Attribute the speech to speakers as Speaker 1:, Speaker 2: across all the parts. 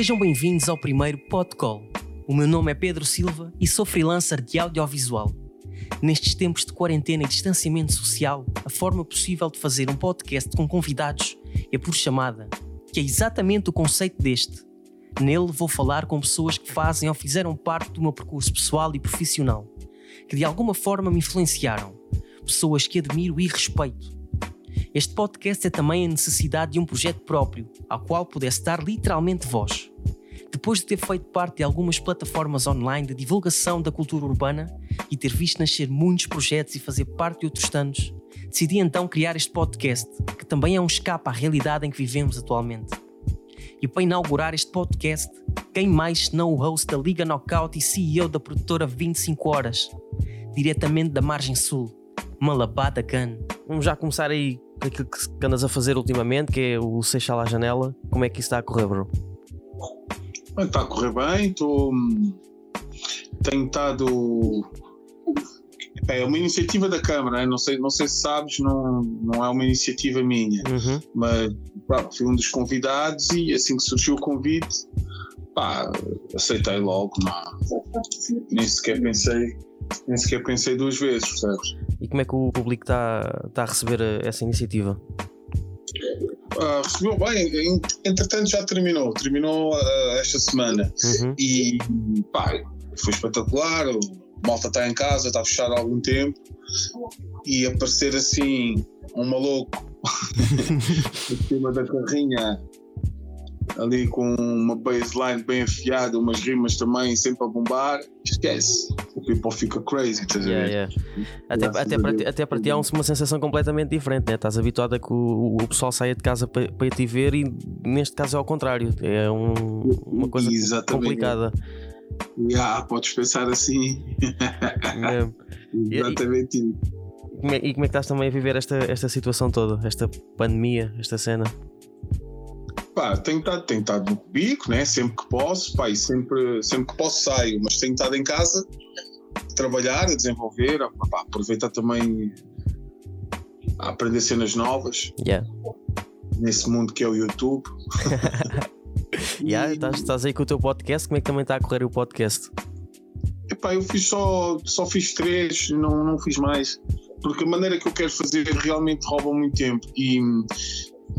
Speaker 1: Sejam bem-vindos ao primeiro Podcall. O meu nome é Pedro Silva e sou freelancer de audiovisual. Nestes tempos de quarentena e distanciamento social, a forma possível de fazer um podcast com convidados é por chamada, que é exatamente o conceito deste. Nele vou falar com pessoas que fazem ou fizeram parte do meu percurso pessoal e profissional, que de alguma forma me influenciaram, pessoas que admiro e respeito. Este podcast é também a necessidade de um projeto próprio, ao qual pudesse dar literalmente voz. Depois de ter feito parte de algumas plataformas online de divulgação da cultura urbana e ter visto nascer muitos projetos e fazer parte de outros tantos, decidi então criar este podcast, que também é um escape à realidade em que vivemos atualmente. E para inaugurar este podcast, quem mais senão o host da Liga Knockout e CEO da produtora 25 Horas, diretamente da Margem Sul, Malabada Gun. Vamos já começar aí aquilo que andas a fazer ultimamente, que é o Seixal à Janela. Como é que isso está a correr, bro?
Speaker 2: Está a correr bem, tô... tenho estado. É uma iniciativa da Câmara, não sei, não sei se sabes, não, não é uma iniciativa minha,
Speaker 1: uhum.
Speaker 2: mas pá, fui um dos convidados e assim que surgiu o convite, pá, aceitei logo, não, nem sequer pensei, nem sequer pensei duas vezes, percebes?
Speaker 1: E como é que o público está, está a receber essa iniciativa?
Speaker 2: Uh, recebeu bem, entretanto já terminou, terminou uh, esta semana
Speaker 1: uhum.
Speaker 2: e pá, foi espetacular. O malta está em casa, está fechado há algum tempo e aparecer assim um maluco em cima da carrinha ali com uma baseline bem afiada, umas rimas também sempre a bombar, esquece. O people fica crazy, estás
Speaker 1: yeah, yeah. Até, até, para ti, até para ti há uma sensação completamente diferente, né? estás habituado a que o, o pessoal saia de casa para, para te ver e neste caso é ao contrário, é um, uma coisa
Speaker 2: Exatamente.
Speaker 1: complicada.
Speaker 2: Yeah, podes pensar assim.
Speaker 1: É.
Speaker 2: Exatamente.
Speaker 1: E, e, e como é que estás também a viver esta, esta situação toda, esta pandemia, esta cena?
Speaker 2: Pá, tenho estado, tenho estado no bico, né? sempre que posso, pá, e sempre, sempre que posso saio, mas tenho estado em casa a trabalhar, a desenvolver, a, pá, aproveitar também a aprender cenas novas
Speaker 1: Yeah.
Speaker 2: nesse mundo que é o YouTube.
Speaker 1: Yeah, estás, estás aí com o teu podcast, como é que também está a correr o podcast?
Speaker 2: Epá, eu fiz só, só fiz três, não, não fiz mais, porque a maneira que eu quero fazer realmente rouba muito tempo e,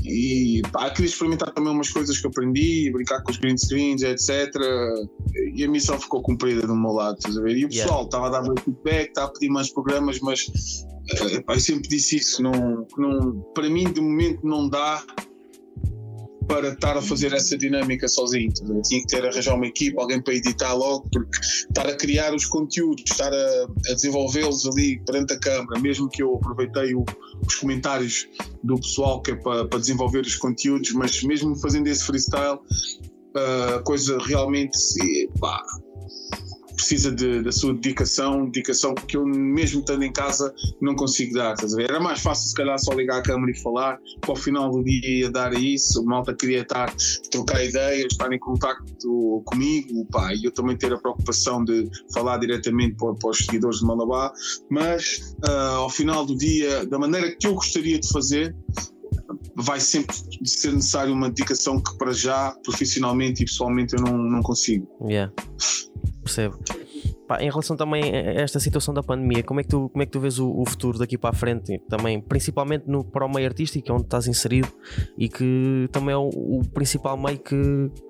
Speaker 2: e pá, queria experimentar também umas coisas que aprendi, brincar com os green screens, etc. E a missão ficou cumprida do meu lado, estás a ver? E o pessoal estava yeah. a dar feedback, estava a pedir mais programas, mas epá, eu sempre disse isso, não, não, para mim de momento não dá para estar a fazer essa dinâmica sozinho. Eu tinha que ter arranjar uma equipa, alguém para editar logo, porque estar a criar os conteúdos, estar a, a desenvolvê-los ali perante a câmara, mesmo que eu aproveitei o, os comentários do pessoal que é para, para, desenvolver os conteúdos, mas mesmo fazendo esse freestyle, a coisa realmente pá, precisa de, da sua dedicação, dedicação que eu mesmo estando em casa não consigo dar? Era mais fácil se calhar só ligar a câmera e falar, para o final do dia ia dar isso, o malta queria estar, trocar ideias, estar em contacto comigo, pá, e eu também ter a preocupação de falar diretamente para, para os seguidores de Malabar, mas uh, ao final do dia, da maneira que eu gostaria de fazer, vai sempre ser necessário uma dedicação que para já, profissionalmente e pessoalmente, eu não, não consigo.
Speaker 1: Yeah. Percebo. Pá, em relação também a esta situação da pandemia, como é que tu, como é que tu vês o, o futuro daqui para a frente? Também, principalmente no, para o meio artístico, onde estás inserido e que também é o, o principal meio que,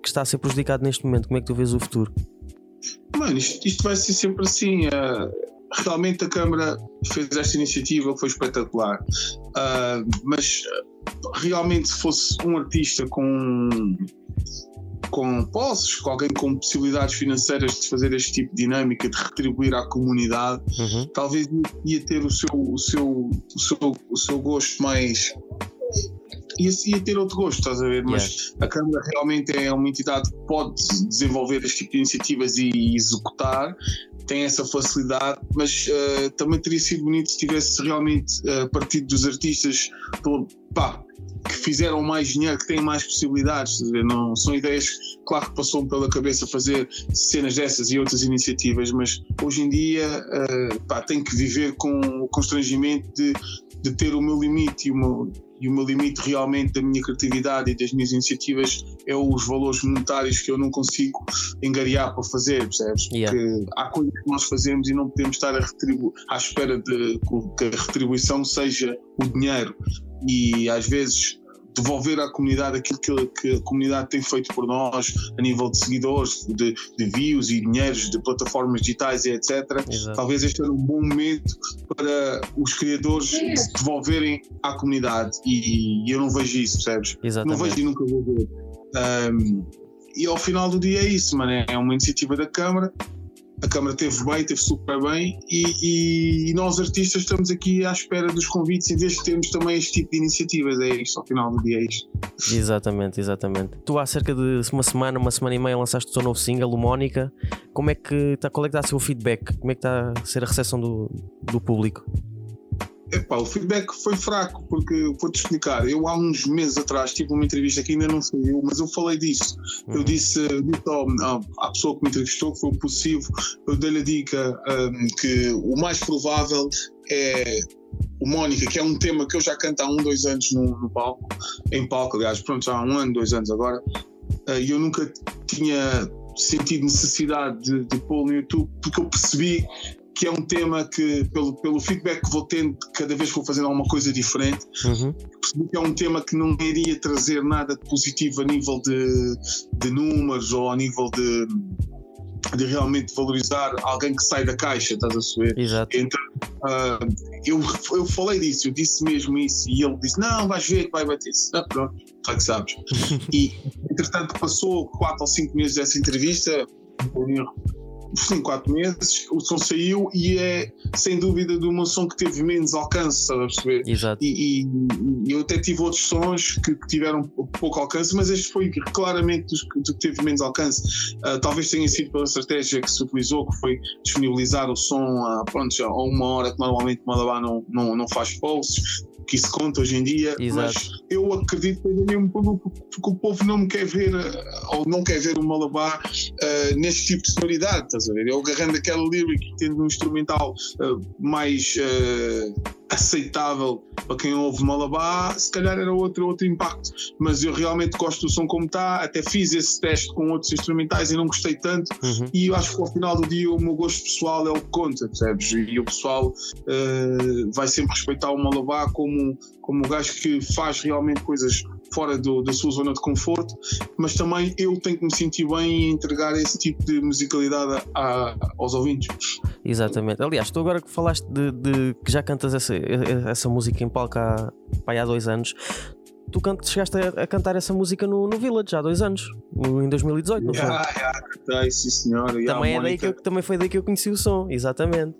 Speaker 1: que, está a ser prejudicado neste momento. Como é que tu vês o futuro?
Speaker 2: Mano, isto, isto vai ser sempre assim. Uh, realmente a Câmara fez esta iniciativa, foi espetacular. Uh, mas realmente, se fosse um artista com com posses, com alguém com possibilidades financeiras de fazer este tipo de dinâmica, de retribuir à comunidade,
Speaker 1: uhum.
Speaker 2: talvez ia ter o seu, o seu, o seu, o seu gosto mais. Ia, ia ter outro gosto, estás a ver? Mas
Speaker 1: yes.
Speaker 2: a Câmara realmente é uma entidade que pode desenvolver este tipo de iniciativas e executar, tem essa facilidade, mas uh, também teria sido bonito se tivesse realmente uh, partido dos artistas, pá, que fizeram mais dinheiro, que têm mais possibilidades. Não, são ideias, claro que passou-me pela cabeça fazer cenas dessas e outras iniciativas, mas hoje em dia uh, pá, tenho que viver com o constrangimento de, de ter o meu limite e o meu, e o meu limite realmente da minha criatividade e das minhas iniciativas é os valores monetários que eu não consigo engariar para fazer, percebes?
Speaker 1: Yeah.
Speaker 2: Porque há coisas que nós fazemos e não podemos estar à espera de que a retribuição seja o dinheiro. E às vezes devolver à comunidade aquilo que, que, a comunidade tem feito por nós a nível de seguidores, de, de views e dinheiros de plataformas digitais e etc.
Speaker 1: Exato.
Speaker 2: Talvez este era um bom momento para os criadores devolverem à comunidade e, e eu não vejo isso, percebes? Não
Speaker 1: Exatamente.
Speaker 2: vejo e nunca vou ver. Um, e ao final do dia é isso, mano. É uma iniciativa da Câmara. A Câmara teve bem, teve super bem, e, e- e nós artistas estamos aqui à espera dos convites em vez de termos também este tipo de iniciativas. É isto, ao final do dia é isto.
Speaker 1: Exatamente, exatamente. Tu há cerca de uma semana, uma semana e meia lançaste o teu novo single, o Mónica. Como é que está, qual é que está a ser o feedback? Como é que está a ser a recepção do, do público?
Speaker 2: Epá, o feedback foi fraco, porque vou-te explicar. Eu há uns meses atrás tive uma entrevista que ainda não foi eu, mas eu falei disso. Eu
Speaker 1: Uhum.
Speaker 2: disse, disse ao- à pessoa que me entrevistou, que foi o possível, eu dei-lhe a dica hum, que o mais provável é o Mónica, que é um tema que eu já canto há um, dois anos no, no palco, em palco, aliás, pronto, já há um ano, dois anos agora, eh, e eu nunca tinha sentido necessidade de, de pô-lo no YouTube, porque eu percebi que é um tema que, pelo, pelo feedback que vou tendo cada vez que vou fazendo alguma coisa diferente,
Speaker 1: Uhum.
Speaker 2: percebi que é um tema que não iria trazer nada de positivo a nível de, de números ou a nível de, de realmente valorizar alguém que sai da caixa, estás a saber?
Speaker 1: Exato.
Speaker 2: Então, ah, eu, eu falei disso, eu disse mesmo isso, e ele disse: Não, vais ver que vai bater. Ah, pronto, já que sabes. e entretanto, passou 4 ou 5 meses dessa entrevista, sim, 4 meses, o som saiu e é sem dúvida de uma som que teve menos alcance, estás a perceber?
Speaker 1: Exato.
Speaker 2: E, e- eu até tive outros sons que, que tiveram pouco alcance, mas este foi claramente dos que, do que teve menos alcance. Ah, talvez tenha sido pela estratégia que se utilizou, que foi disponibilizar o som a, pronto, já, a uma hora que normalmente Malabar não, não, não faz posts, que isso conta hoje em dia.
Speaker 1: Exato.
Speaker 2: Mas eu acredito que mesmo porque, o povo não me quer ver, ah, ou não quer ver o Malabar ah, neste tipo de sonoridade, estás a ver? Eu agarrando aquela lyric e tendo um instrumental ah, mais ah, aceitável para quem ouve Malabar, se calhar era outro, outro impacto. Mas eu realmente gosto do som como está, até fiz esse teste com outros instrumentais e não gostei tanto.
Speaker 1: Uhum.
Speaker 2: E eu acho que ao final do dia o meu gosto pessoal é o que conta, percebes? E o pessoal eh, vai sempre respeitar o Malabar como, como o gajo que faz realmente coisas fora do- da sua zona de conforto, mas também eu tenho que me sentir bem em entregar esse tipo de musicalidade a- aos ouvintes.
Speaker 1: Exatamente. Aliás, tu agora que falaste de, de que já cantas essa, essa música em palco há, pá, há dois anos, tu can- chegaste a, a cantar essa música no, no Village há dois anos, no- em 2018, não foi?
Speaker 2: Ah, ah, cantei, sim senhora. A
Speaker 1: também, é daí que eu, também foi daí que eu conheci o som, exatamente.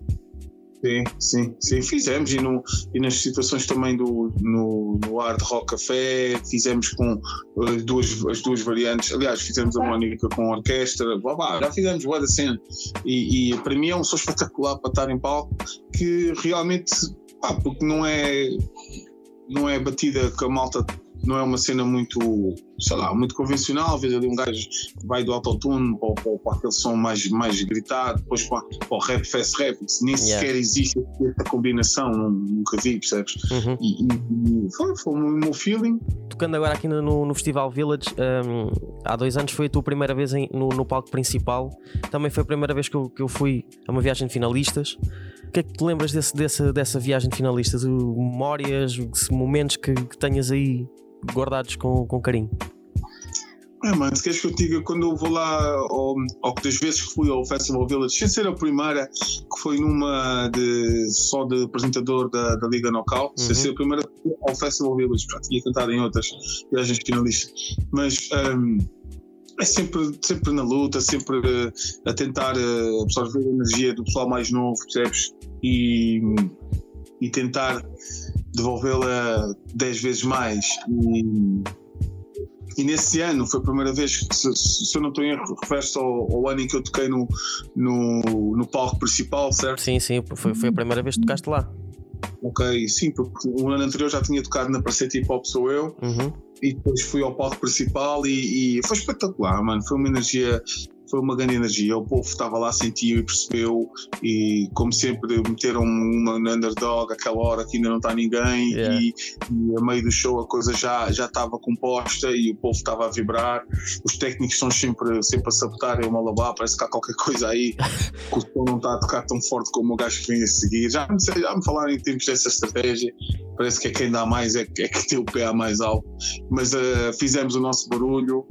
Speaker 2: Sim, sim, sim, fizemos e, no, e nas situações também do, no, no Hard Rock Café, fizemos com as duas, as duas variantes, aliás, fizemos a Mónica com a orquestra, blá, blá, já fizemos boa da cena. E, e para mim é um som espetacular para estar em palco que realmente, pá, porque não é, não é batida com a malta, não é uma cena muito, sei lá, muito convencional, vezes ali um gajo que vai do autotune para, para, para aquele som mais, mais gritado, depois para, para o rap fast rap, que nem
Speaker 1: Yeah.
Speaker 2: sequer existe essa combinação, nun- nunca vi, percebes?
Speaker 1: Uhum.
Speaker 2: E, e- e foi, foi o meu feeling.
Speaker 1: Tocando agora aqui no, no- Festival Village, hum, há dois anos foi a tua primeira vez em- no, no palco principal. Também foi a primeira vez que eu, que eu fui a uma viagem de finalistas. O que é que te lembras desse, dessa, dessa viagem de finalistas? Memórias, momentos que, que tenhas aí guardados com, com carinho?
Speaker 2: É, mano, se queres que eu te diga, quando eu vou lá, ou, ou que das vezes que fui ao Festival Village, sem ser a primeira, que foi numa de, só de apresentador da, da Liga Knockout, sem
Speaker 1: Uhum.
Speaker 2: ser a primeira, que fui ao Festival Village, já tinha cantado em outras viagens finalistas, mas hum, é sempre, sempre na luta, sempre a tentar eh, absorver a energia do pessoal mais novo, percebes? E, e tentar devolvê-la 10 vezes mais. E, e nesse ano foi a primeira vez que, se, se eu não estou em erro, refere-se ao, ao ano em que eu toquei no, no, no palco principal, certo?
Speaker 1: Sim, sim, foi, foi a primeira vez que tocaste lá.
Speaker 2: Ok, sim, porque o ano anterior já tinha tocado na Parceita Hip Hop Sou Eu
Speaker 1: Uhum.
Speaker 2: e depois fui ao palco principal e, e foi espetacular, mano. Foi uma energia, foi uma grande energia. O povo estava lá, sentiu e percebeu, e como sempre, meteram uma underdog aquela hora que ainda não está ninguém, yeah. e, e, a meio do show a coisa já, já estava composta e o povo estava a vibrar. Os técnicos estão sempre, sempre a sabotar, uma lavar, parece que há qualquer coisa aí que o som não está a tocar tão forte como o gajo que vem a seguir. Já me, já me falaram em tempos dessa estratégia, parece que é quem dá mais, é, é que tem o pé mais alto. Mas uh, fizemos o nosso barulho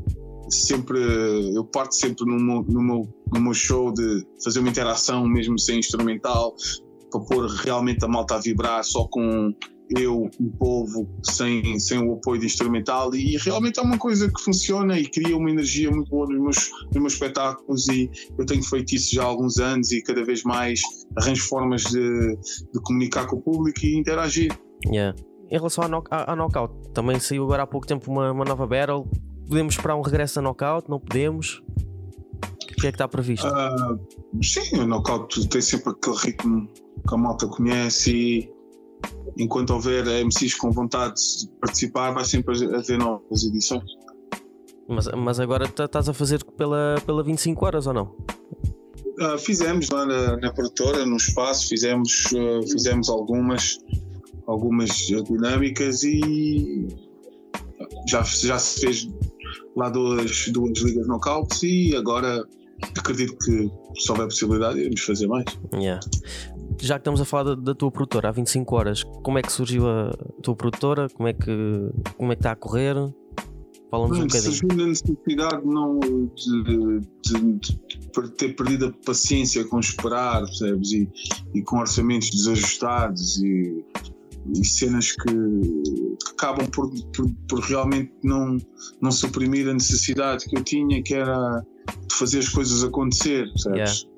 Speaker 2: sempre eu parto sempre no meu, no, meu, no meu show de fazer uma interação mesmo sem instrumental para pôr realmente a malta a vibrar só com eu, o povo, sem, sem o apoio de instrumental e, realmente é uma coisa que funciona e cria uma energia muito boa nos meus, nos meus espetáculos e eu tenho feito isso já há alguns anos e cada vez mais arranjo formas de, de comunicar com o público e interagir.
Speaker 1: Yeah. Em relação à, knockout, também saiu agora há pouco tempo uma, uma nova battle podemos esperar um regresso a knockout? Não podemos? O que é que está previsto? Uh,
Speaker 2: sim, o knockout tem sempre aquele ritmo que a malta conhece e enquanto houver MCs com vontade de participar, vai sempre haver novas edições.
Speaker 1: Mas, mas agora estás a fazer pela, pela 25 horas ou não?
Speaker 2: Uh, fizemos lá na, na, produtora, no espaço, fizemos, uh, fizemos algumas, algumas dinâmicas e já, já se fez lá duas, duas ligas knockouts e agora acredito que se houver possibilidade iremos fazer mais.
Speaker 1: Yeah. Já que estamos a falar da, da, tua produtora há 25 horas, como é que surgiu a tua produtora? Como é que, como é que está a correr? Fala-nos um bocadinho.
Speaker 2: Surgiu na necessidade não de, de, de, ter perdido a paciência com esperar, percebes? E, e com orçamentos desajustados e e cenas que, que acabam por, por, por, realmente não, não suprimir a necessidade que eu tinha, que era de fazer as coisas acontecer, sabes? Yeah.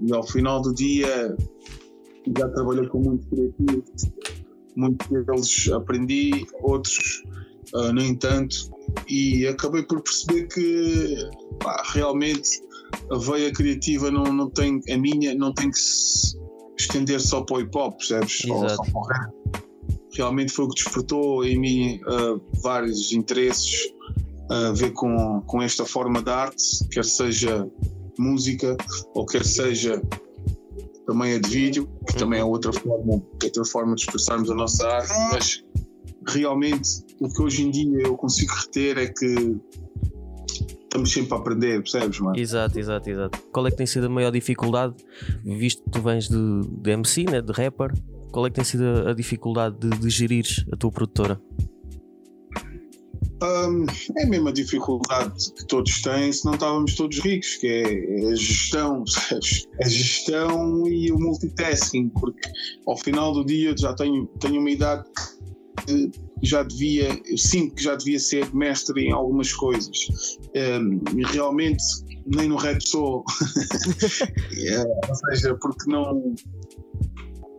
Speaker 2: E ao final do dia já trabalhei com muitos criativos, muitos deles aprendi, outros uh, no entanto, e acabei por perceber que pá, realmente a veia criativa não, não tem, a minha não tem que se estender só para o hip hop, percebes? Ou só para o rap realmente foi o que despertou em mim uh, vários interesses a ver com, com esta forma de arte, quer seja música ou quer seja também a de vídeo, que também é outra forma, outra forma de expressarmos a nossa arte, mas realmente o que hoje em dia eu consigo reter é que estamos sempre a aprender, percebes, mano?
Speaker 1: Exato, exato, exato. Qual é que tem sido a maior dificuldade, visto que tu vens de, de MC, né, de rapper, qual é que tem sido a dificuldade de, de gerir a tua produtora?
Speaker 2: Um, é a mesma dificuldade que todos têm se não estávamos todos ricos, que é a gestão? A gestão e o multitasking, porque ao final do dia já tenho, tenho uma idade que já devia, eu sinto que já devia ser mestre em algumas coisas. Um, realmente nem no rap sou. é, ou seja, porque não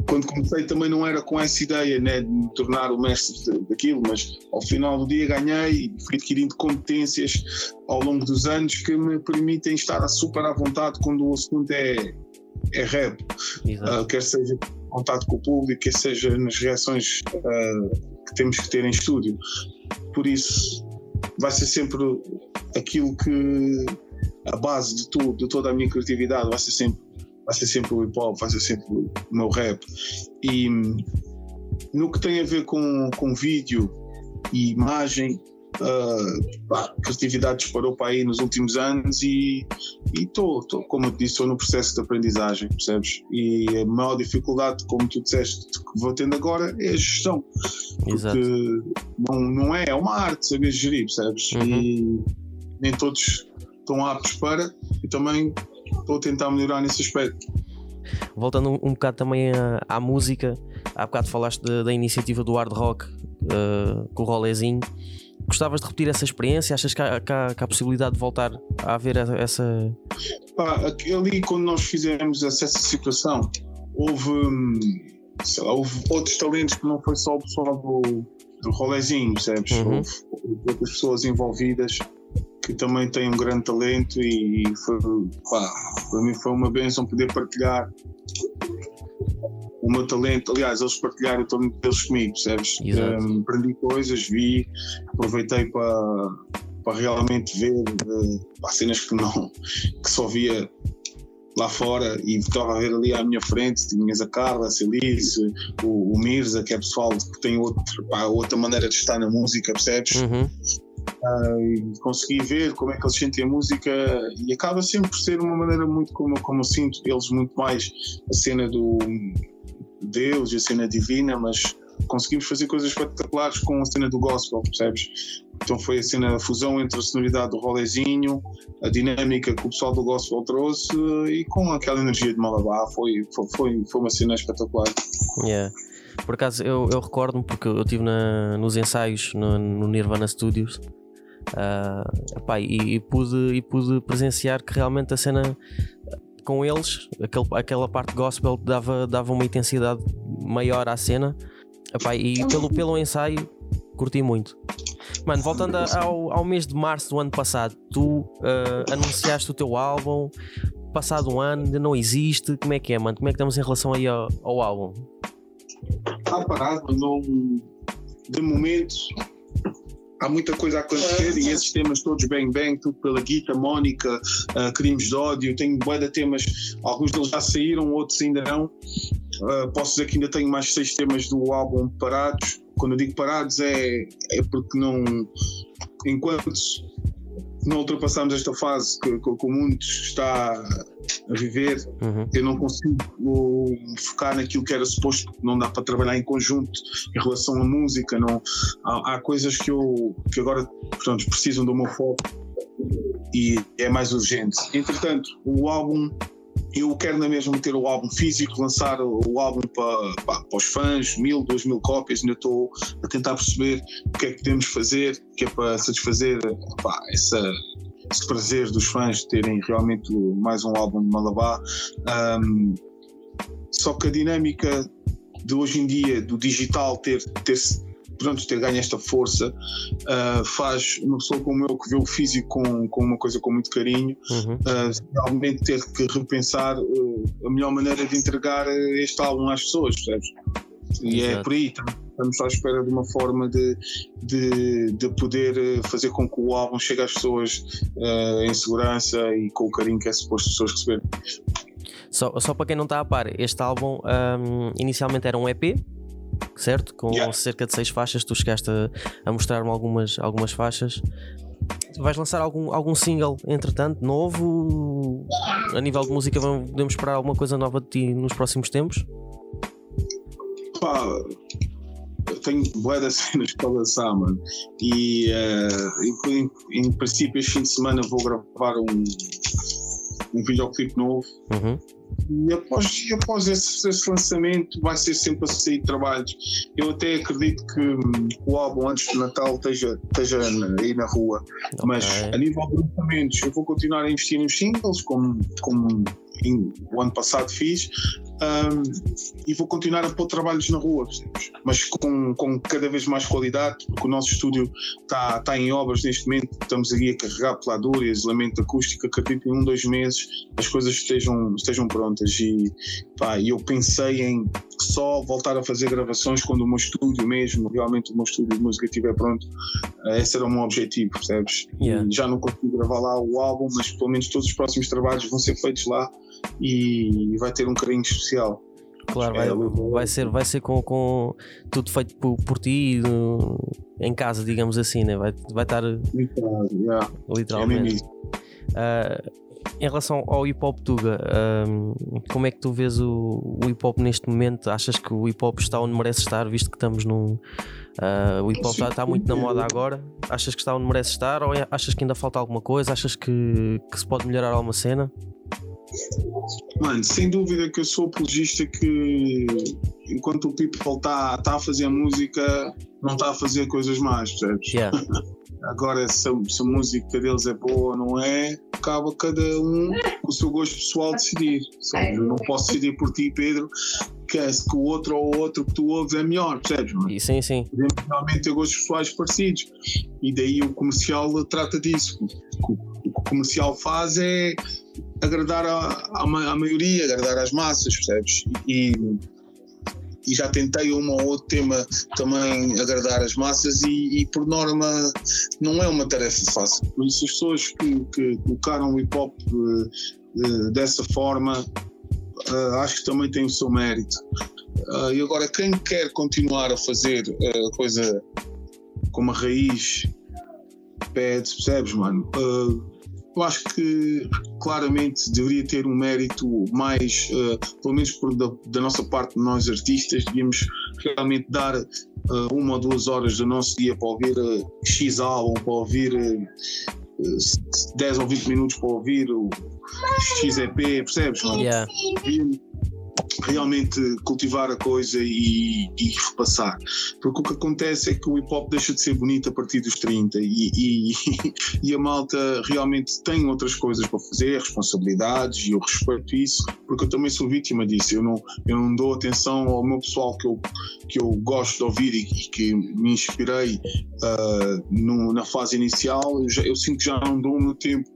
Speaker 2: quando comecei também não era com essa ideia né, de me tornar o mestre daquilo, mas ao final do dia ganhei e fui adquirindo competências ao longo dos anos que me permitem estar super à vontade quando o assunto é, é rap, uh, quer seja contato com o público, quer seja nas reações uh, que temos que ter em estúdio. Por isso, vai ser sempre aquilo que a base de tudo, de toda a minha criatividade, vai ser sempre ser sempre o hip hop, ser sempre o meu rap. E no que tem a ver com, com vídeo e imagem, uh, a criatividade disparou para aí nos últimos anos e estou, como eu disse, estou no processo de aprendizagem, percebes? E a maior dificuldade, como tu disseste, que vou tendo agora é a gestão. Exato. Porque não, não é, é uma arte saber gerir, percebes? Uhum. E nem todos estão aptos para, e também estou a tentar melhorar nesse aspecto.
Speaker 1: Voltando um, um bocado também à, à, música, há bocado falaste de, da iniciativa do hard rock uh, com o rolezinho. Gostavas de repetir essa experiência? Achas que há, que, há, que há, possibilidade de voltar a haver essa.
Speaker 2: Pá, ali quando nós fizemos essa situação, houve, hum, lá, houve outros talentos que não foi só o pessoal do, do rolezinho, percebes? Uhum. Houve outras pessoas envolvidas que também tem um grande talento e foi, pá, para mim foi uma bênção poder partilhar o meu talento. Aliás, eles partilharam o talento deles comigo, percebes? Um, aprendi coisas, vi, aproveitei para, para realmente ver uh, cenas que não, que só via lá fora e estava a ver ali à minha frente, tinhas a Carla, a Celice, o, o Mirza, que é pessoal que tem outro, pá, outra maneira de estar na música, percebes?
Speaker 1: Uhum.
Speaker 2: E consegui ver como é que eles sentem a música e acaba sempre por ser uma maneira muito como, como eu sinto eles muito mais a cena do Deus e a cena divina, mas conseguimos fazer coisas espetaculares com a cena do gospel, percebes? Então foi a cena, a fusão entre a sonoridade do rolezinho, a dinâmica que o pessoal do gospel trouxe e com aquela energia de Malabar, foi, foi, foi uma cena espetacular.
Speaker 1: Yeah. Por acaso eu, eu recordo-me porque eu estive nos ensaios no, no Nirvana Studios uh, epá, e, e, pude, e pude presenciar que realmente a cena com eles, aquele, aquela parte gospel dava, dava uma intensidade maior à cena epá, e pelo, pelo ensaio curti muito. Mano, voltando ao, ao mês de março do ano passado, tu uh, anunciaste o teu álbum, passado um ano, ainda não existe. Como é que é, mano? Como é que estamos em relação aí ao, ao álbum?
Speaker 2: Está parado, não. De momento, há muita coisa a acontecer e esses temas todos bang bang, tudo pela Guita, Mónica, uh, Crimes de ódio, tenho bué de temas, alguns deles já saíram, outros ainda não. Uh, posso dizer que ainda tenho mais seis temas do álbum parados. Quando eu digo parados é, é porque não. Enquanto não ultrapassamos esta fase que, que, que o mundo está a viver, uhum. eu não consigo focar naquilo que era suposto, não dá para trabalhar em conjunto em relação à música, não, há, há coisas que eu que agora portanto, precisam do meu foco e é mais urgente. Entretanto, o álbum eu quero na mesma ter o álbum físico, lançar o álbum para, para, para os fãs, mil, duas mil cópias, ainda estou a tentar perceber o que é que podemos fazer, que é para satisfazer pá, essa, esse prazer dos fãs de terem realmente mais um álbum de Malabar. Um, só que a dinâmica de hoje em dia, do digital ter, ter pronto, ter ganho esta força uh, faz uma pessoa como eu que vê o físico com, com uma coisa com muito carinho uhum. uh, realmente ter que repensar uh, a melhor maneira de entregar este álbum às pessoas, percebes? E é Exato. é por aí, estamos à espera de uma forma de, de, de poder fazer com que o álbum chegue às pessoas em segurança e com o carinho que é suposto as pessoas receberem.
Speaker 1: Só, só para quem não está a par, este álbum um, inicialmente era um EP, certo? Com yeah. cerca de seis faixas, tu chegaste a, a mostrar-me algumas, algumas faixas. Vais lançar algum, algum single, entretanto, novo? A nível de música, podemos esperar alguma coisa nova de ti nos próximos tempos?
Speaker 2: Pá, eu tenho boas de cenas para lançar, mano. E uh, em, em, princípio, este fim de semana vou gravar um, um videoclipe novo.
Speaker 1: Uhum
Speaker 2: e após, e após esse, esse, lançamento vai ser sempre a sair trabalhos. Eu até acredito que hum, o álbum antes do Natal esteja, esteja aí na rua. Okay. Mas a nível de lançamentos, eu vou continuar a investir nos singles, como, como o ano passado fiz, um, e vou continuar a pôr trabalhos na rua, mas com, com cada vez mais qualidade, porque o nosso estúdio está tá em obras neste momento, estamos aqui a carregar peladura e isolamento acústico, acredito em um, dois meses as coisas estejam, estejam prontas e pá, eu pensei em só voltar a fazer gravações quando o meu estúdio mesmo, realmente o meu estúdio de música estiver pronto, uh, esse era o meu objetivo, percebes?
Speaker 1: Yeah.
Speaker 2: Já não consigo gravar lá o álbum, mas pelo menos todos os próximos trabalhos vão ser feitos lá e vai ter um carinho especial.
Speaker 1: Claro, vai, vai, ser, vai ser com, com tudo feito por, por ti em casa, digamos assim, né? vai, vai estar
Speaker 2: yeah.
Speaker 1: literalmente. É uh, em relação ao hip hop Tuga, um, como é que tu vês o, o, hip hop neste momento? Achas que o hip hop está onde merece estar, visto que estamos num. Uh, o hip hop está, muito na moda agora? Achas que está onde merece estar ou achas que ainda falta alguma coisa? Achas que, que se pode melhorar alguma cena?
Speaker 2: Mano, sem dúvida que eu sou apologista que enquanto o people está tá a fazer música, não está a fazer coisas más, percebes?
Speaker 1: Yeah.
Speaker 2: Agora, se a, se a, música deles é boa ou não é, acaba cada um com o seu gosto pessoal decidir. Sabe? Eu não posso decidir por ti, Pedro, que, é, que o outro ou o outro que tu ouves é melhor, percebes?
Speaker 1: Sim, sim.
Speaker 2: Podemos realmente ter gostos pessoais parecidos. E daí o comercial trata disso. O que o comercial faz é agradar a, a, a maioria, agradar às massas, percebes? E e já tentei um ou outro tema também agradar as massas e, e, por norma não é uma tarefa fácil. Por isso as pessoas que, que colocaram o hip hop uh, uh, dessa forma uh, acho que também tem o seu mérito. e agora quem quer continuar a fazer a coisa com uma raiz pede, percebes, mano? eu acho que claramente deveria ter um mérito mais, uh, pelo menos por da, da, nossa parte, nós artistas, devíamos realmente dar uh, uma ou duas horas do nosso dia para ouvir uh, X álbum, para ouvir 10 ou 20 minutos para ouvir o XEP, percebes?
Speaker 1: Yeah
Speaker 2: realmente cultivar a coisa e, e repassar. Porque o que acontece é que o hip hop deixa de ser bonito a partir dos 30 e, e, e a malta realmente tem outras coisas para fazer, responsabilidades, e eu respeito isso, porque eu também sou vítima disso. Eu não, eu não dou atenção ao meu pessoal que eu, que eu gosto de ouvir e, que me inspirei uh, no, na fase inicial. Eu, já, eu sinto que já não dou o meu tempo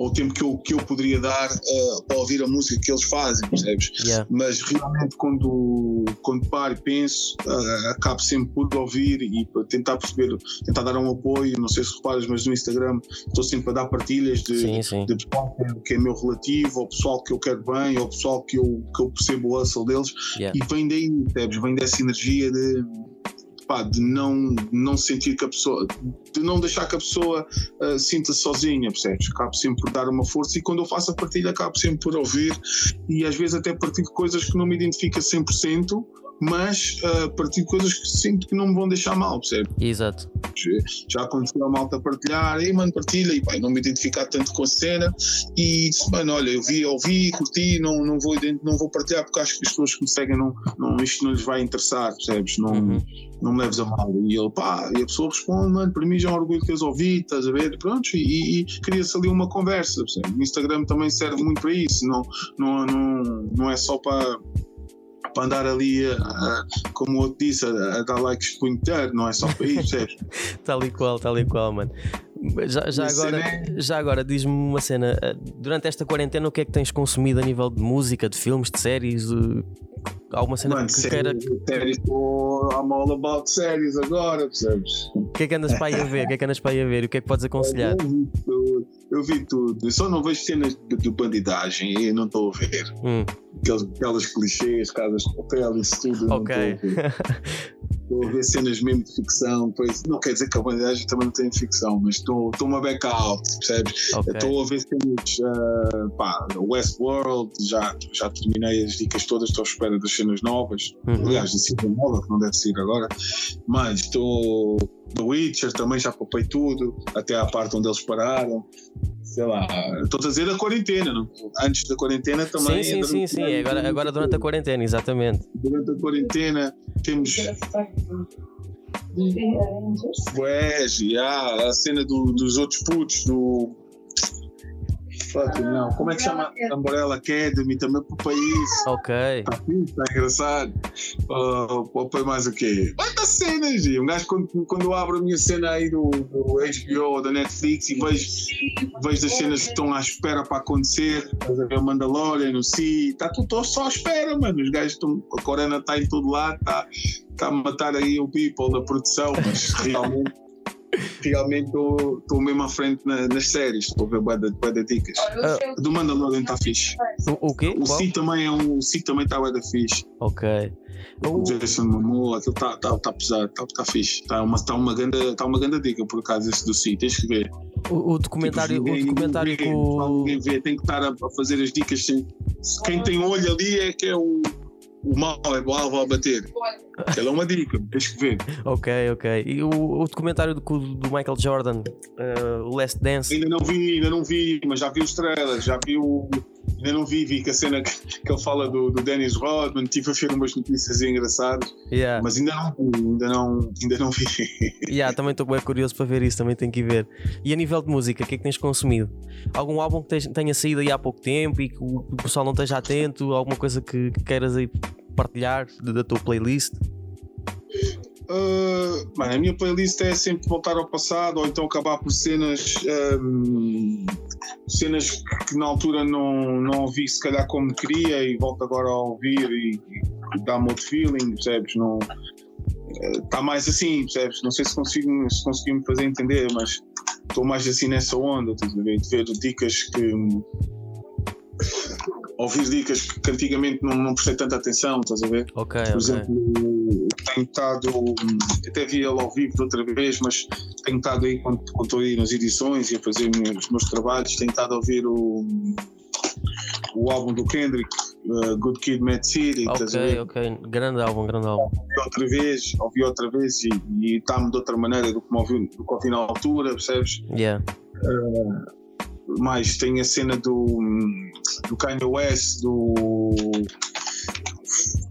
Speaker 2: ou o tempo que eu, que eu poderia dar uh, para ouvir a música que eles fazem, percebes?
Speaker 1: Yeah.
Speaker 2: Mas realmente quando, quando paro e penso, uh, acabo sempre por ouvir e tentar perceber, tentar dar um apoio, não sei se reparas, mas no Instagram estou sempre a dar partilhas de,
Speaker 1: sim, sim.
Speaker 2: de pessoal que é meu relativo, ou pessoal que eu quero bem, ou pessoal que eu, que eu percebo o hustle deles,
Speaker 1: yeah.
Speaker 2: e vem daí, percebes? Vem dessa energia de pá, de não, não sentir que a pessoa, de não deixar que a pessoa uh, sinta sozinha, percebes? Acabo sempre por dar uma força e quando eu faço a partilha acabo sempre por ouvir e às vezes até partilho coisas que não me identifica 100%, mas uh, a partir de coisas que sinto que não me vão deixar mal, percebe?
Speaker 1: Exato.
Speaker 2: Já aconteceu a malta partilhar, ei mano, partilha, e pai, não me identificar tanto com a cena, e disse, mano, olha, eu vi, ouvi, curti, não, não, vou, não vou partilhar porque acho que as pessoas que me seguem, não, não, isto não lhes vai interessar, percebes? Não, uhum. não me leves a mal. E ele, pá, e a pessoa responde, mano, para mim já é um orgulho que eles ouvi, estás a ver? Pronto, e, e cria-se ali uma conversa, percebe? O Instagram também serve muito para isso, não, não, não, não é só para para andar ali, a, como o outro disse, a, a dar likes por inteiro, não é só para isso, percebes?
Speaker 1: tal e qual, tal e qual, mano. Já, já agora, é... já agora diz-me uma cena, eh, durante esta quarentena o que é que tens consumido a nível de música, de filmes, de séries? Alguma cena
Speaker 2: Mano,
Speaker 1: que
Speaker 2: séries,
Speaker 1: queira.
Speaker 2: Séries, I'm all about séries agora, percebes?
Speaker 1: O que é que andas para aí a ver? O que é que andas para aí a ver? O que é que podes aconselhar?
Speaker 2: Eu vi tudo, eu vi tudo. Eu só não vejo cenas de, de bandidagem e não estou a ver.
Speaker 1: Hum.
Speaker 2: Aquelas, aquelas clichês, casas de papel, isso tudo.
Speaker 1: Ok.
Speaker 2: Estou a ver cenas mesmo de ficção, pois não quer dizer que a bandidagem também não tem ficção, mas estou uma back out, percebes? Estou okay. a ver cenas, uh, pá, Westworld, já, já terminei as dicas todas, estou à espera das cenas novas, uhum. aliás, da cena nova, que não deve ser agora, mas estou. The Witcher também já papei tudo, até à parte onde eles pararam sei lá, estou a dizer da quarentena, não? antes da quarentena também.
Speaker 1: Sim, sim, sim, sim. Agora, agora durante a quarentena, exatamente.
Speaker 2: Durante a quarentena temos. Pois, já, a cena do, dos outros putos, do Fuck, não. Como é que chama? Umbrella Academy também para o país.
Speaker 1: Ok.
Speaker 2: Está tá engraçado. Uh, para mais o quê? Dar cenas, Um gajo, quando, quando eu abro a minha cena aí do, do HBO ou da Netflix e vejo, vejo as cenas que estão à espera para acontecer, o Mandalorian, o Si, está tudo só à espera, mano. Os gajos estão. A Corona está em todo lado, está tá a matar aí o people da produção, mas realmente realmente estou mesmo à frente na, nas séries, estou a ver bué de dicas. Uh, do Mandalorian está fixe.
Speaker 1: O, o quê?
Speaker 2: O Si também é um. O Si também está bué da fixe.
Speaker 1: Ok.
Speaker 2: O Jason Momoa, aquilo está tá, tá pesado, está tá fixe. Está uma, tá uma, grande, tá uma grande dica por acaso esse do Si, tens que ver.
Speaker 1: O, o documentário, tipo, ninguém, o documentário
Speaker 2: ninguém, com... ninguém vê, tem que estar a, a fazer as dicas. Quem tem olho ali é que é o o mal é o alvo a bater. Aquela é uma dica, tens que ver.
Speaker 1: ok, ok. E o, o documentário do, do Michael Jordan, uh, o Last Dance?
Speaker 2: Ainda não vi, ainda não vi, mas já vi os trailers, já vi o. Ainda não vi, vi que a cena que, que ele fala do, do Dennis Rodman, tive a ver umas notícias engraçadas,
Speaker 1: yeah.
Speaker 2: mas ainda não, ainda não, ainda não vi.
Speaker 1: yeah, também estou bem curioso para ver isso, também tenho que ir ver. E a nível de música, o que é que tens consumido? Algum álbum que tenha saído aí há pouco tempo e que o pessoal não esteja atento? Alguma coisa que, que queiras aí partilhar da tua playlist?
Speaker 2: Uh, mano, a minha playlist é sempre voltar ao passado ou então acabar por cenas um, cenas que na altura não, não ouvi se calhar como queria e volto agora a ouvir e, e dá-me outro feeling, percebes? Não, está uh, mais assim, percebes? Não sei se consigo, se consegui me fazer entender, mas estou mais assim nessa onda, estás a ver? De ver dicas que ouvir dicas que antigamente não, não prestei tanta atenção, estás a ver?
Speaker 1: Ok,
Speaker 2: Por exemplo, tenho estado, até vi ele ao vivo de outra vez, mas tenho estado aí quando, quando estou aí nas edições e a fazer os meus trabalhos, tenho estado a ouvir o, o álbum do Kendrick, uh, Good Kid, Mad City.
Speaker 1: Ok, ok, grande álbum, grande álbum.
Speaker 2: Ouvi outra vez, ouvi outra vez e está-me de outra maneira do que, ouvi, do que ouvi na altura, percebes?
Speaker 1: Yeah.
Speaker 2: Uh, mais tem a cena do, do Kanye West, do.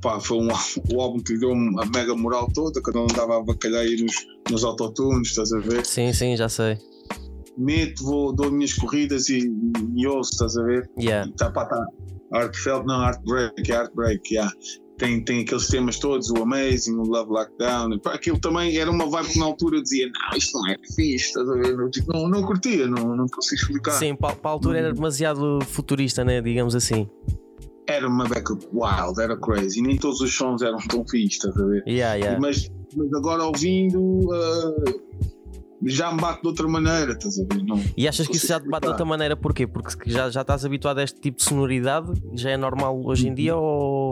Speaker 2: Pá, foi um, o álbum que lhe deu uma mega moral toda, quando ele andava a bacalhar aí nos, nos autotunes, estás a ver?
Speaker 1: Sim, sim, já sei.
Speaker 2: Meto, vou, dou minhas corridas e, e ouço, estás a ver?
Speaker 1: Yeah.
Speaker 2: E tá, pá, tá. Heartfelt, não, Heartbreak, Heartbreak, yeah tem, tem aqueles temas todos, o Amazing, o Love Lockdown. Pá, aquilo também era uma vibe que na altura dizia: Não, isto não é fixe, estás a ver? Não, tipo, não, não curtia, não, não consigo explicar.
Speaker 1: Sim, para, para a altura era demasiado futurista, né? digamos assim.
Speaker 2: Era uma beca wild, era crazy. Nem todos os sons eram tão fixes, estás a ver?
Speaker 1: Yeah, yeah.
Speaker 2: Mas, mas agora ouvindo. Uh, já me bate de outra maneira, estás a ver? Não,
Speaker 1: e achas que isso já te bate de outra maneira porquê? Porque já, já estás habituado a este tipo de sonoridade? Já é normal hoje em dia ou,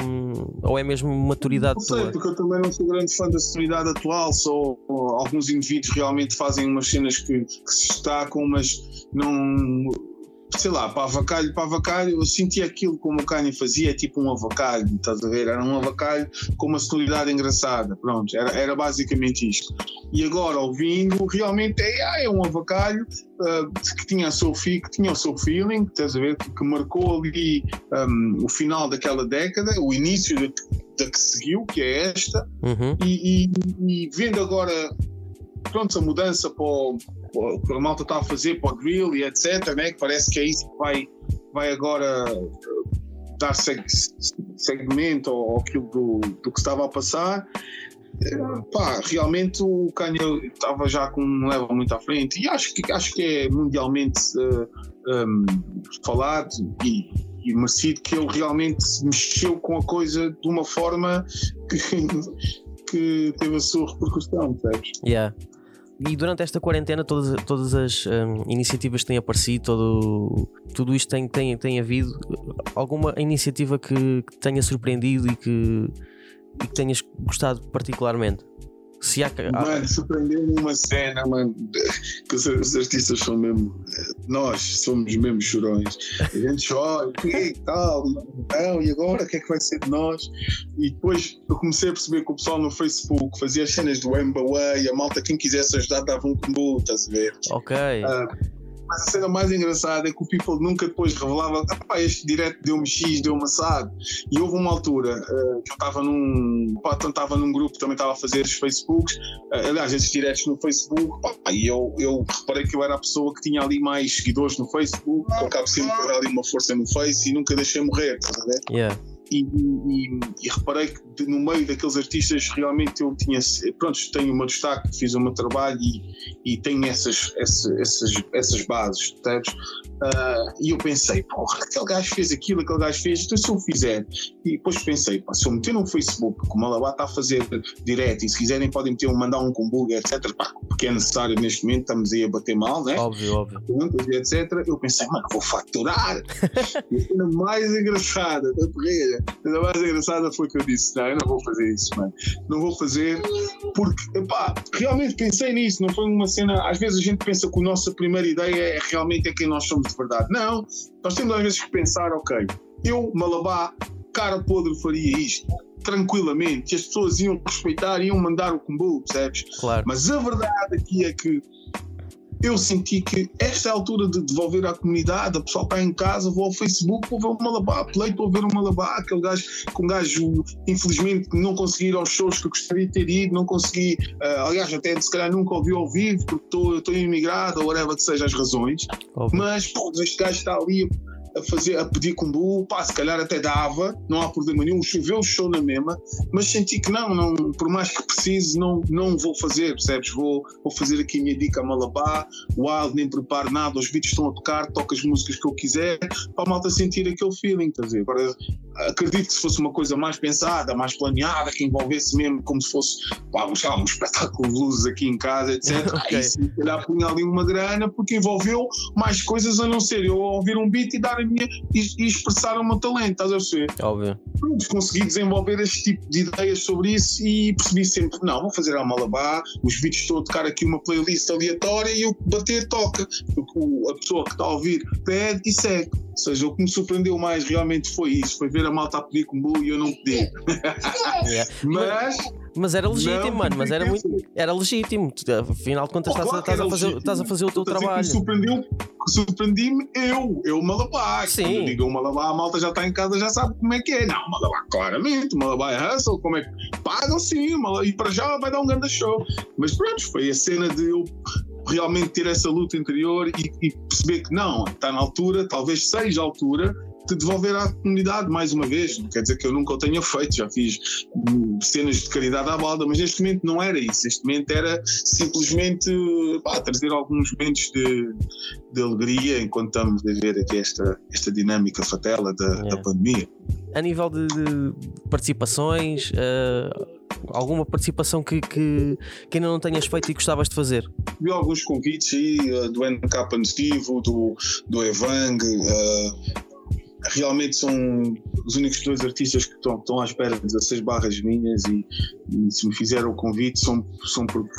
Speaker 1: ou é mesmo maturidade
Speaker 2: não sei,
Speaker 1: tua?
Speaker 2: porque eu também não sou grande fã da sonoridade atual, só alguns indivíduos realmente fazem umas cenas que, que se destacam, mas não sei lá, para avacalho, para avacalho, eu sentia aquilo como o Kanye fazia, tipo um avacalho, estás a ver? Era um avacalho com uma sonoridade engraçada, pronto, era, era basicamente isto. E agora, ouvindo, realmente é, ah, é um avacalho uh, que, tinha o seu, que tinha o seu feeling, estás a ver? Que, que marcou ali um, o final daquela década, o início da que seguiu, que é esta,
Speaker 1: uhum.
Speaker 2: e, e, e vendo agora pronto, a mudança para o, que a malta está a fazer para o drill e etc, né? que parece que é isso que vai, vai agora eh, dar seg segmento ao, aquilo do, do que estava a passar. Eh, pá, realmente o Kanye estava já com um level muito à frente e acho que, acho que é mundialmente uh, eh, um, falado e, e merecido que ele realmente mexeu com a coisa de uma forma que, que teve a sua repercussão, sabes?
Speaker 1: Yeah. E durante esta quarentena, todas, todas as um, iniciativas que têm aparecido, todo, tudo isto tem, tem, tem havido. Alguma iniciativa que, que tenha surpreendido e que, e que tenhas gostado particularmente?
Speaker 2: Se há... Mano, surpreendeu-me uma cena, mano, que os, os, artistas são mesmo. Nós somos mesmo chorões. A gente chora, e tal, não, e agora o que é que vai ser de nós? E depois eu comecei a perceber que o pessoal no Facebook fazia as cenas do Embaway, a malta, quem quisesse ajudar, dava um combo, estás a ver?
Speaker 1: Ok.
Speaker 2: Uh, mas a cena mais engraçada é que o People nunca depois revelava ah, este direto deu-me X, deu-me assado. E houve uma altura uh, que eu estava num, estava num grupo, também estava a fazer os Facebooks, uh, aliás, esses diretos no Facebook, pá, e eu, eu reparei que eu era a pessoa que tinha ali mais seguidores no Facebook, eu acabo sempre por ali uma força no Face e nunca deixei morrer, estás a ver?
Speaker 1: Yeah.
Speaker 2: E, e, e, reparei que no meio daqueles artistas realmente eu tinha, pronto, tenho meu destaque, fiz o meu trabalho e, e tenho essas, essas, essas, essas bases, sabes? Uh, e eu pensei, porra, aquele gajo fez aquilo, aquele gajo fez, então se eu fizer. E depois pensei, pá, se eu meter no Facebook, como a Malabá está a fazer direto, e se quiserem podem meter, mandar um combo, etc., pá, porque é necessário neste momento, estamos aí a bater mal, né?
Speaker 1: Óbvio, óbvio.
Speaker 2: etc. Eu pensei, mano, vou faturar. e a cena mais engraçada da terreira, a mais engraçada foi que eu disse, não, eu não vou fazer isso, mano. Não vou fazer, porque, pá, realmente pensei nisso, não foi uma cena, às vezes a gente pensa que a nossa primeira ideia é realmente é quem nós somos de verdade. Não, nós temos às vezes que pensar, ok, eu, Malabá, cara podre, faria isto tranquilamente, as pessoas iam respeitar, iam mandar o combo, percebes?
Speaker 1: Claro.
Speaker 2: Mas a verdade aqui é que eu senti que esta é a altura de devolver à comunidade, a pessoa está em casa, vou ao Facebook, vou ver o Malabá, play, vou ver o Malabá, aquele gajo, com um gajo, infelizmente, não consegui ir aos shows que eu gostaria de ter ido, não consegui, uh, aliás, até se calhar nunca ouvi ao vivo, porque estou imigrado, ou whatever que sejam as razões, mas, pô, este gajo está ali a fazer, a pedir combo, pá, se calhar até dava, não há problema nenhum, choveu show na mesma, mas senti que não, não por mais que precise, não, não vou fazer, percebes? Vou, vou fazer aqui a minha dica a Malabá, wild, nem preparo nada, os beats estão a tocar, toco as músicas que eu quiser, para a malta sentir aquele feeling, quer dizer, agora acredito que se fosse uma coisa mais pensada, mais planeada, que envolvesse mesmo como se fosse pá, um, um espetáculo de luzes aqui em casa, etc. okay. Aí sim, calhar punha ali uma grana, porque envolveu mais coisas a não ser eu ouvir um beat e dar a minha e, e expressar o meu talento, estás a ver?
Speaker 1: Óbvio.
Speaker 2: Consegui desenvolver este tipo de ideias sobre isso e percebi sempre: não, vou fazer a Malabá, os beats estou a tocar aqui uma playlist aleatória e o bater toca. A pessoa que está a ouvir pede e segue. Ou seja, o que me surpreendeu mais realmente foi isso: foi ver a malta a pedir combo e eu não pedi.
Speaker 1: Yeah. Mas. Mas era legítimo, não, mano, mas era muito. Era legítimo. Afinal de contas, oh, estás, claro a fazer, estás a fazer o teu trabalho.
Speaker 2: Surpreendeu, surpreendi-me eu, eu Malabá. Sim. Quando eu digo Malabá, a malta já está em casa, já sabe como é que é. Não, Malabá, claramente, Malabá é hustle, como é que. Pagam sim, e para já vai dar um grande show. Mas pronto, foi a cena de eu realmente ter essa luta interior e, e perceber que não, está na altura, talvez seja a altura de devolver à comunidade mais uma vez. Não quer dizer que eu nunca o tenha feito, já fiz cenas de caridade à balda, mas neste momento não era isso. Neste momento era simplesmente pá, trazer alguns momentos de, de, alegria enquanto estamos a ver aqui esta, esta dinâmica fatela da, é. da pandemia.
Speaker 1: A nível de, de participações, uh, alguma participação que, que, que, ainda não tenhas feito e gostavas de fazer?
Speaker 2: Vi alguns convites aí uh, do NK Negativo, do, do Evang, uh, realmente são os únicos dois artistas que estão, estão à espera de 16 barras minhas e, e, se me fizeram o convite são, são porque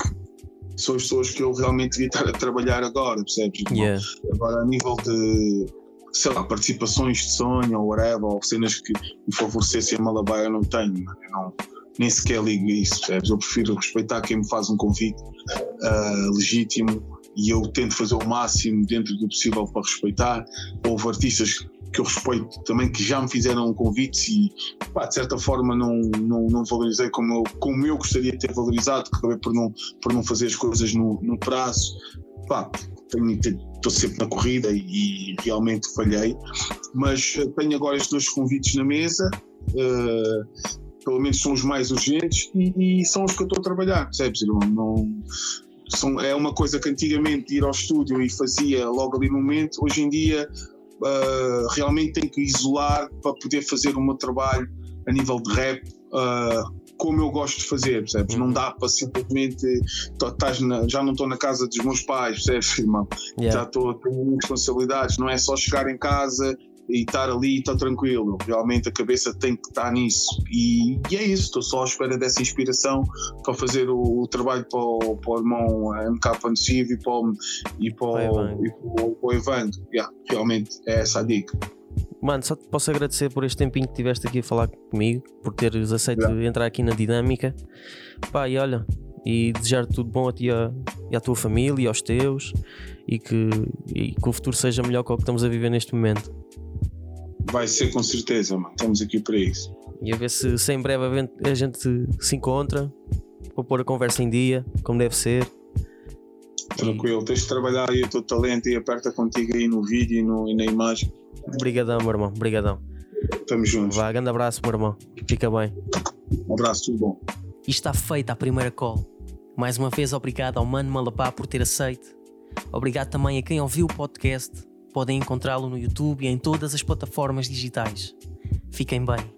Speaker 2: são as pessoas que eu realmente devia estar a trabalhar agora, percebes?
Speaker 1: Yeah.
Speaker 2: Agora, a nível de sei lá, participações de sonho ou whatever, ou cenas que me favorecessem a Malabar, eu não tenho, eu não, nem sequer ligo isso, percebes? Eu prefiro respeitar quem me faz um convite uh, legítimo e eu tento fazer o máximo dentro do possível para respeitar. Houve artistas que eu respeito também que já me fizeram um convite e pá, de certa forma não, não, não valorizei como eu, como eu gostaria de ter valorizado, que acabei por não, por não fazer as coisas no, no prazo. Pá, estou sempre na corrida e, realmente falhei, mas eh, tenho agora estes dois convites na mesa. Uh, pelo menos são os mais urgentes e, e, são os que eu estou a trabalhar, percebes? Não, são, é uma coisa que antigamente ir ao estúdio e fazia logo ali no momento, hoje em dia uh, realmente tenho que isolar para poder fazer o meu trabalho a nível de rap uh, como eu gosto de fazer, percebes? Não dá para simplesmente já não estou na casa dos meus pais, percebes, irmão? Yeah. Já estou tenho responsabilidades, não é só chegar em casa e estar ali e estar tranquilo. Realmente a cabeça tem que estar nisso. E, e é isso, estou só à espera dessa inspiração para fazer o, o trabalho para o, para o irmão MK Pancivo e para o, e para o, e para o, para o Evandro. Yeah, realmente é essa a dica.
Speaker 1: Mano, só te posso agradecer por este tempinho que tiveste aqui a falar comigo, por teres aceito yeah. entrar aqui na dinâmica. Pá, e olha, e desejar tudo bom a ti e à tua família e aos teus e que, e que o futuro seja melhor que o que estamos a viver neste momento.
Speaker 2: Vai ser com certeza, mano. Estamos aqui para isso.
Speaker 1: E a ver se, se em breve a gente se encontra para pôr a conversa em dia, como deve ser.
Speaker 2: Tranquilo, tens de trabalhar aí o teu talento e aperta contigo aí no vídeo e, no, e na imagem.
Speaker 1: Obrigadão, meu irmão. Obrigadão.
Speaker 2: Estamos juntos.
Speaker 1: Vá, grande abraço, meu irmão. Fica bem.
Speaker 2: Um abraço, tudo bom.
Speaker 1: E está feita a primeira call. Mais uma vez, obrigado ao Mano Malapá por ter aceito. Obrigado também a quem ouviu o podcast podem encontrá-lo no YouTube e em todas as plataformas digitais. Fiquem bem.